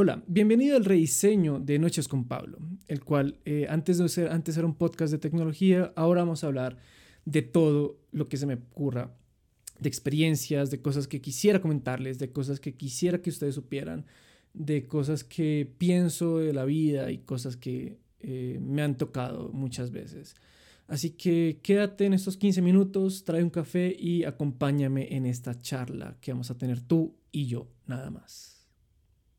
Hola, bienvenido al rediseño de Noches con Pablo, el cual eh, antes, de ser, antes era un podcast de tecnología, ahora vamos a hablar de todo lo que se me ocurra, de experiencias, de cosas que quisiera comentarles, de cosas que quisiera que ustedes supieran, de cosas que pienso de la vida y cosas que eh, me han tocado muchas veces. Así que quédate en estos 15 minutos, trae un café y acompáñame en esta charla que vamos a tener tú y yo, nada más.